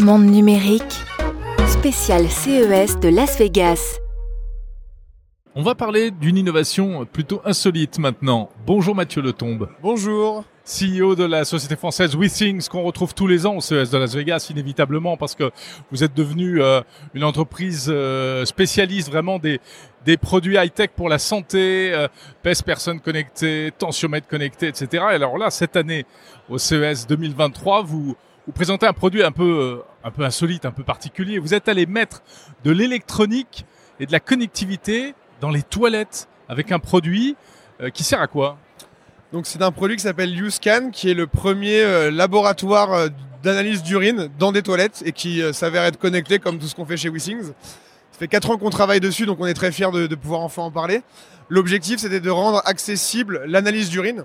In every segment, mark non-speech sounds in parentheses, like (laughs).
Monde numérique, spécial CES de Las Vegas. On va parler d'une innovation plutôt insolite maintenant. Bonjour Mathieu Letombe. Bonjour. CEO de la société française WeThings qu'on retrouve tous les ans au CES de Las Vegas inévitablement parce que vous êtes devenu euh, une entreprise euh, spécialiste vraiment des des produits high-tech pour la santé, euh, pèse personnes connectées, tensiomètre connecté, etc. Et alors là, cette année, au CES 2023, vous, vous présentez un produit un peu, euh, un peu insolite, un peu particulier. Vous êtes allé mettre de l'électronique et de la connectivité dans les toilettes avec un produit euh, qui sert à quoi? C'est un produit qui s'appelle YouScan, qui est le premier euh, laboratoire d'analyse d'urine dans des toilettes et qui s'avère être connecté comme tout ce qu'on fait chez WeThings. Ça fait 4 ans qu'on travaille dessus, donc on est très fiers de, de pouvoir enfin en parler. L'objectif, c'était de rendre accessible l'analyse d'urine,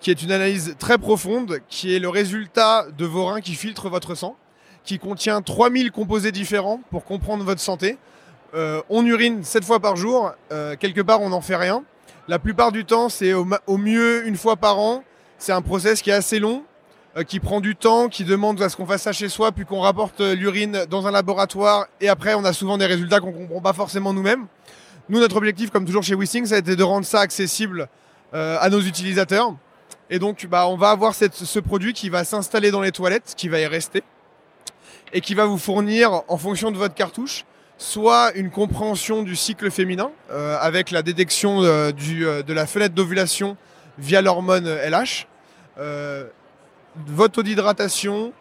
qui est une analyse très profonde, qui est le résultat de vos reins qui filtrent votre sang, qui contient 3000 composés différents pour comprendre votre santé. Euh, on urine 7 fois par jour, euh, quelque part on n'en fait rien. La plupart du temps, c'est au, au mieux une fois par an. C'est un process qui est assez long, euh, qui prend du temps, qui demande à ce qu'on fasse ça chez soi, puis qu'on rapporte euh, l'urine dans un laboratoire. Et après, on a souvent des résultats qu'on comprend pas forcément nous-mêmes. Nous, notre objectif, comme toujours chez WeSing, ça a été de rendre ça accessible euh, à nos utilisateurs. Et donc, bah, on va avoir ce produit qui va s'installer dans les toilettes, qui va y rester, et qui va vous fournir, en fonction de votre cartouche, soit une compréhension du cycle féminin euh, avec la détection euh, du, euh, de la fenêtre d'ovulation via l'hormone LH, votre taux d'hydratation,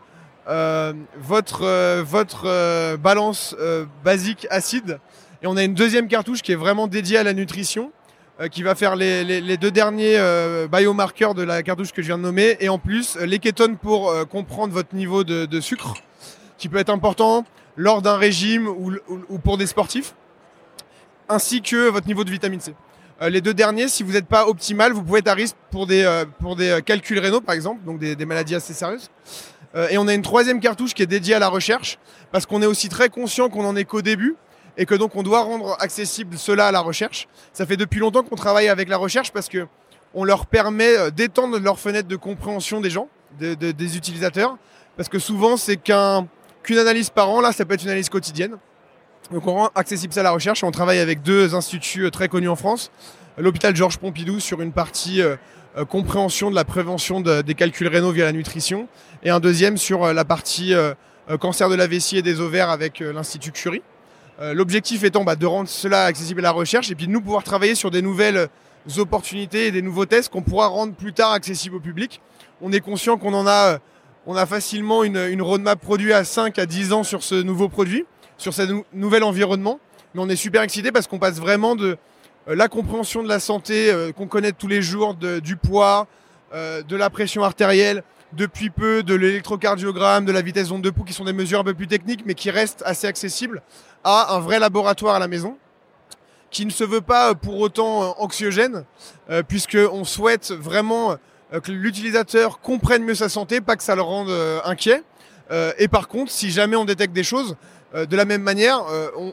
votre, votre balance basique acide. Et on a une deuxième cartouche qui est vraiment dédiée à la nutrition, qui va faire les, les, les deux derniers euh, biomarqueurs de la cartouche que je viens de nommer, et en plus euh, les kétones pour euh, comprendre votre niveau de, de sucre, qui peut être important lors d'un régime ou, ou- ou pour des sportifs, ainsi que votre niveau de vitamine C. Euh, les deux derniers, si vous n'êtes pas optimal, vous pouvez être à risque pour des, euh, pour des euh, calculs rénaux, par exemple, donc des, des maladies assez sérieuses. Euh, et on a une troisième cartouche qui est dédiée à la recherche, parce qu'on est aussi très conscient qu'on en est qu'au début, et que donc on doit rendre accessible cela à la recherche. Ça fait depuis longtemps qu'on travaille avec la recherche, parce que on leur permet euh, d'étendre leur fenêtre de compréhension des gens, de- de- des utilisateurs, parce que souvent c'est qu'un qu'une analyse par an, là ça peut être une analyse quotidienne. Donc on rend accessible ça à la recherche on travaille avec deux instituts euh, très connus en France. L'hôpital Georges Pompidou sur une partie euh, compréhension de la prévention de- des calculs rénaux via la nutrition et un deuxième sur la partie cancer de la vessie et des ovaires avec l'Institut Curie. Euh, L'objectif étant bah, de rendre cela accessible à la recherche et puis de nous pouvoir travailler sur des nouvelles opportunités et des nouveaux tests qu'on pourra rendre plus tard accessibles au public. On est conscient qu'on en a, euh, facilement une, roadmap produit à 5 à 10 ans sur ce nouveau produit sur ce nou- nouvel environnement. Mais on est super excité parce qu'on passe vraiment de euh, la compréhension de la santé qu'on connaît tous les jours, du poids, de la pression artérielle, depuis peu de l'électrocardiogramme, de la vitesse d'onde de pouls, qui sont des mesures un peu plus techniques, mais qui restent assez accessibles à un vrai laboratoire à la maison qui ne se veut pas euh, pour autant euh, anxiogène, euh, puisqu'on souhaite vraiment que l'utilisateur comprenne mieux sa santé, pas que ça le rende inquiet. Et par contre, si jamais on détecte des choses, de la même manière,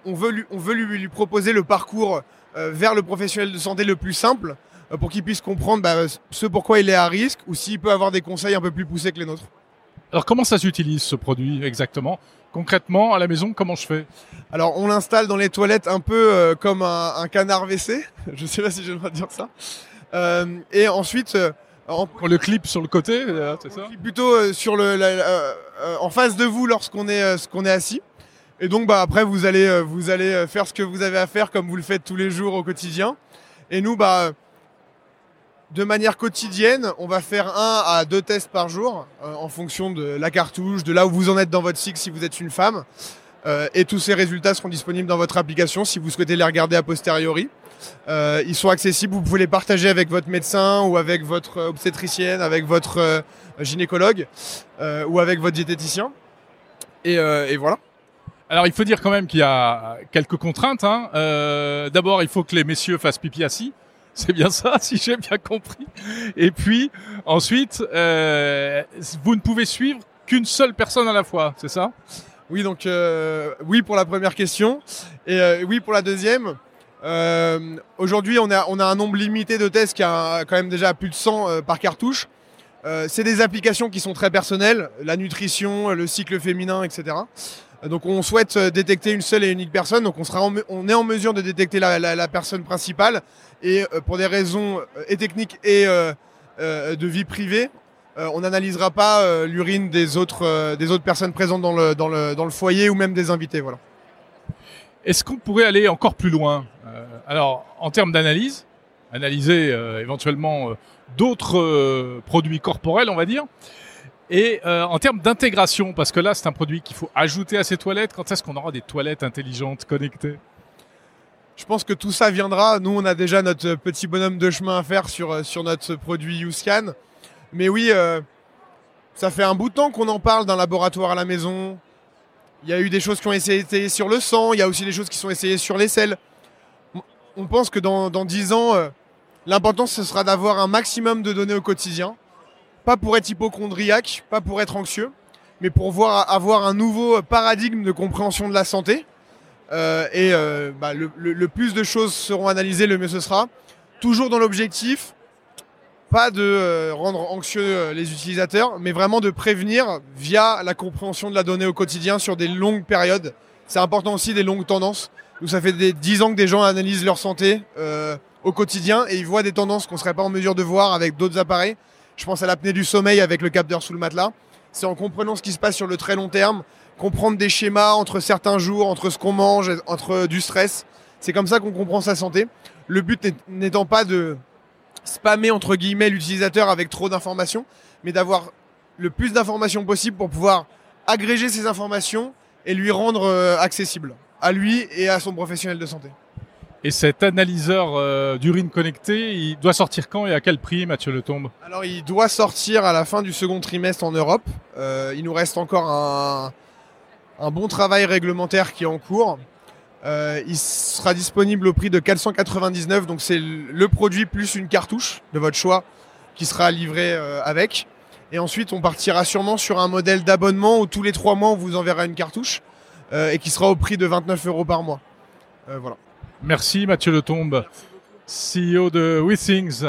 on, veut, lui, proposer le parcours vers le professionnel de santé le plus simple pour qu'il puisse comprendre bah, ce pourquoi il est à risque ou s'il peut avoir des conseils un peu plus poussés que les nôtres. Alors comment ça s'utilise ce produit exactement? Concrètement, à la maison, comment je fais? Alors on l'installe dans les toilettes un peu euh, comme un, un canard WC, (laughs) je sais pas si droit de dire ça. Euh, et ensuite, euh, en, On le clip sur le côté, euh, c'est ça? on clique plutôt euh, sur le, la- la- euh, euh, en face de vous lorsqu'on est, euh, qu'on est assis. Et donc bah après vous allez euh, vous allez euh, faire ce que vous avez à faire comme vous le faites tous les jours au quotidien. Et nous bah de manière quotidienne, on va faire un à deux tests par jour euh, en fonction de la cartouche, de là où vous en êtes dans votre cycle si vous êtes une femme. Euh, et tous ces résultats seront disponibles dans votre application si vous souhaitez les regarder a posteriori. Euh, ils sont accessibles, vous pouvez les partager avec votre médecin ou avec votre obstétricienne, avec votre gynécologue ou avec votre diététicien. Et, voilà. Alors il faut dire quand même qu'il y a quelques contraintes. Hein. D'abord, il faut que les messieurs fassent pipi assis. C'est bien ça, (laughs) si j'ai bien compris. Et puis, ensuite, euh, vous ne pouvez suivre qu'une seule personne à la fois, c'est ça? Oui, donc euh, oui pour la première question et euh, oui pour la deuxième. Aujourd'hui, on a, on a un nombre limité de tests qui a quand même déjà plus de 100 euh, par cartouche. C'est des applications qui sont très personnelles, la nutrition, le cycle féminin, etc. Donc on souhaite détecter une seule et unique personne, donc on, sera on est en mesure de détecter la, personne principale et pour des raisons et techniques et de vie privée, on n'analysera pas l'urine des autres, personnes présentes dans le, foyer ou même des invités. Voilà. Est-ce qu'on pourrait aller encore plus loin? Euh, Alors, en termes d'analyse, analyser euh, éventuellement euh, d'autres produits corporels, on va dire, et en termes d'intégration, parce que là, c'est un produit qu'il faut ajouter à ses toilettes. Quand est-ce qu'on aura des toilettes intelligentes, connectées? Je pense que tout ça viendra. Nous, on a déjà notre petit bonhomme de chemin à faire sur, sur notre produit YouScan. Mais oui, ça fait un bout de temps qu'on en parle d'un laboratoire à la maison. Il y a eu des choses qui ont été sur le sang, il y a aussi des choses qui sont essayées sur les selles. On pense que dans, dans 10 ans, euh, l'important ce sera d'avoir un maximum de données au quotidien. Pas pour être hypochondriaque, pas pour être anxieux, mais pour voir, avoir un nouveau paradigme de compréhension de la santé. Euh, et euh, bah, le, plus de choses seront analysées, le mieux ce sera. Toujours dans l'objectif pas de euh, rendre anxieux les utilisateurs, mais vraiment de prévenir via la compréhension de la donnée au quotidien sur des longues périodes. C'est important aussi des longues tendances. Nous, ça fait des 10 ans que des gens analysent leur santé au quotidien et ils voient des tendances qu'on serait pas en mesure de voir avec d'autres appareils. Je pense à l'apnée du sommeil avec le capteur sous le matelas. C'est en comprenant ce qui se passe sur le très long terme, comprendre des schémas entre certains jours, entre ce qu'on mange, entre du stress. C'est comme ça qu'on comprend sa santé. Le but n'étant pas de spammer entre guillemets l'utilisateur avec trop d'informations, mais d'avoir le plus d'informations possible pour pouvoir agréger ces informations et lui rendre euh, accessible à lui et à son professionnel de santé. Et cet analyseur euh, d'urine connecté, il doit sortir quand et à quel prix, Mathieu Letombe? Alors, il doit sortir à la fin du second trimestre en Europe. Euh, il nous reste encore un, bon travail réglementaire qui est en cours. Euh, il sera disponible au prix de 499, donc c'est le produit plus une cartouche de votre choix qui sera livré avec. Et ensuite, on partira sûrement sur un modèle d'abonnement où tous les trois mois, on vous enverra une cartouche et qui sera au prix de 29 euros par mois. voilà. Merci Mathieu Letombe, CEO de WeThings.